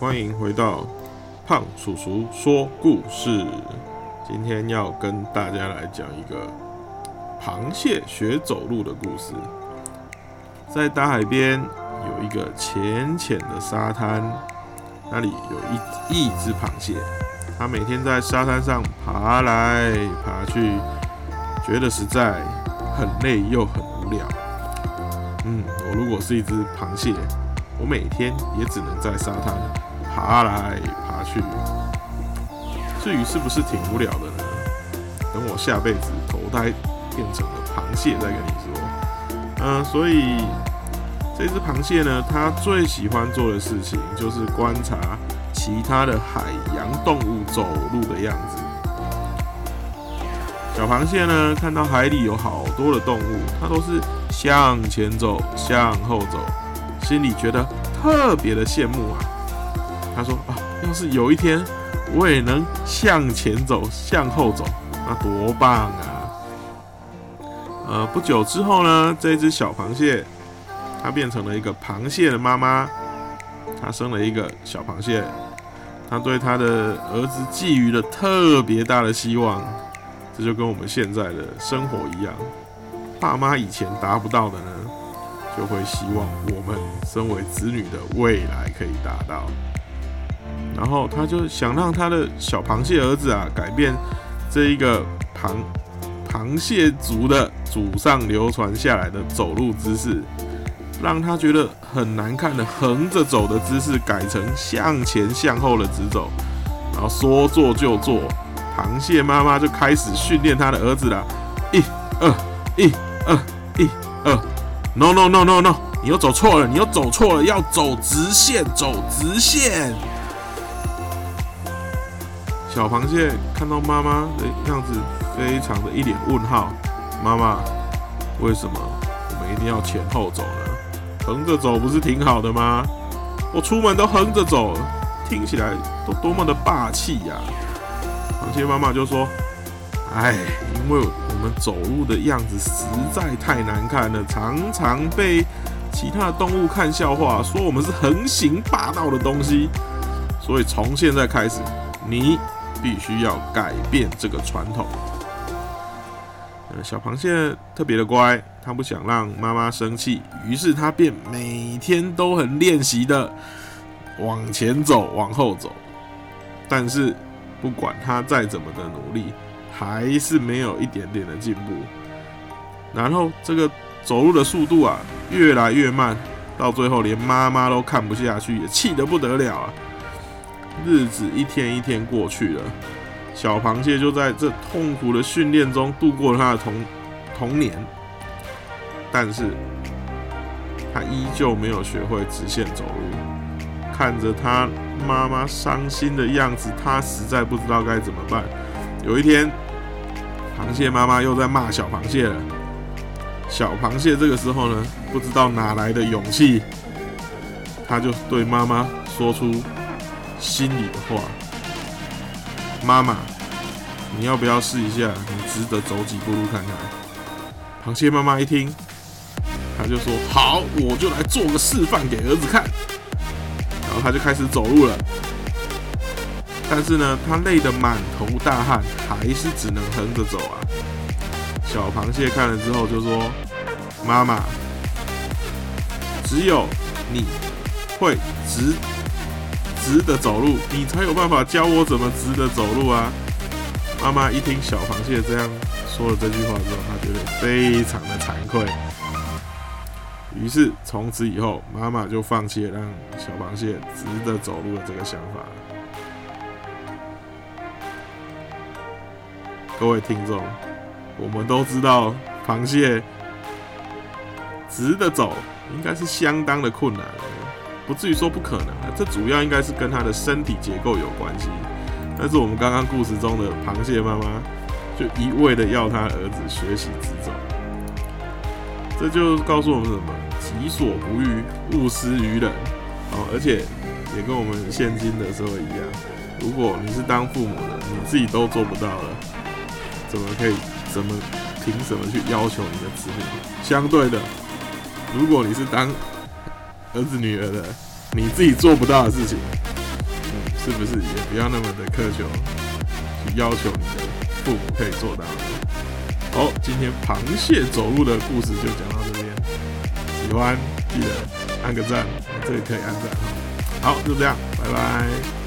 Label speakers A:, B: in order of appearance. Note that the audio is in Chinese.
A: 欢迎回到胖叔叔说故事。今天要跟大家来讲一个螃蟹学走路的故事。在大海边有一个浅浅的沙滩，那里有一一只螃蟹，它每天在沙滩上爬来爬去，觉得实在很累又很无聊。嗯，我如果是一只螃蟹，我每天也只能在沙滩爬来爬去。至于是不是挺无聊的呢？等我下辈子投胎变成了螃蟹再跟你说。嗯、所以这只螃蟹呢，它最喜欢做的事情就是观察其他的海洋动物走路的样子。小螃蟹呢，看到海里有好多的动物，它都是向前走，向后走，心里觉得特别的羡慕啊。他说啊，要是有一天我也能向前走，向后走，那多棒啊！呃，不久之后呢，这只小螃蟹它变成了一个螃蟹的妈妈，它生了一个小螃蟹，它对它的儿子寄予了特别大的希望。这就跟我们现在的生活一样，爸妈以前达不到的呢，就会希望我们身为子女的未来可以达到。然后他就想让他的小螃蟹儿子啊，改变这一个螃螃蟹族的祖上流传下来的走路姿势，让他觉得很难看的横着走的姿势改成向前向后的直走，然后说做就做。螃蟹妈妈就开始训练他的儿子了，一、二、一、二、一、二，no no no no no，你又走错了，你又走错了，要走直线，走直线。小螃蟹看到妈妈的样子，非常的一脸问号。妈妈，为什么我们一定要前后走呢？横着走不是挺好的吗？我出门都横着走，听起来都多么的霸气呀！螃蟹妈妈就说：“哎，因为们走路的样子实在太难看了，常常被其他的动物看笑话，说我们是横行霸道的东西。所以从现在开始，你必须要改变这个传统。”，小螃蟹特别的乖，它不想让妈妈生气，于是它便每天都很练习的往前走，往后走，但是。不管它再怎么的努力，还是没有一点点的进步。然后这个走路的速度啊，越来越慢，到最后连妈妈都看不下去，也气得不得了啊！日子一天一天过去了，小螃蟹就在这痛苦的训练中度过了他的童童年。但是，他依旧没有学会直线走路。看着他妈妈伤心的样子，他实在不知道该怎么办。有一天，螃蟹妈妈又在骂小螃蟹了。小螃蟹这个时候呢，不知道哪来的勇气，他就对妈妈说出心里的话：“妈妈，你要不要试一下？你值得走几步路看看？”螃蟹妈妈一听，他就说：“好，我就来做个示范给儿子看。”然后他就开始走路了，但是呢，他累得满头大汗，还是只能横着走啊。小螃蟹看了之后就说：“妈妈，只有你会直直的走路，你才有办法教我怎么直的走路啊。”妈妈一听小螃蟹这样说了这句话之后，她觉得非常的惭愧。于是从此以后，妈妈就放弃了让小螃蟹直的走路的这个想法。各位听众，我们都知道螃蟹直的走应该是相当的困难，不至于说不可能的。这主要应该是跟它的身体结构有关系。但是我们刚刚故事中的螃蟹妈妈就一味的要他儿子学习直走，这就告诉我们什么？己所不欲，勿施于人。哦，而且也跟我们现今的社会一样，如果你是当父母的，你自己都做不到了，怎么可以？怎么凭什么去要求你的子女？相对的，如果你是当儿子女儿的，你自己做不到的事情，嗯是不是也不要那么的苛求，去要求你的父母可以做到？好，今天螃蟹走路的故事就讲到这边。喜欢记得按个赞，这里可以按赞哈。好，就这样，拜拜。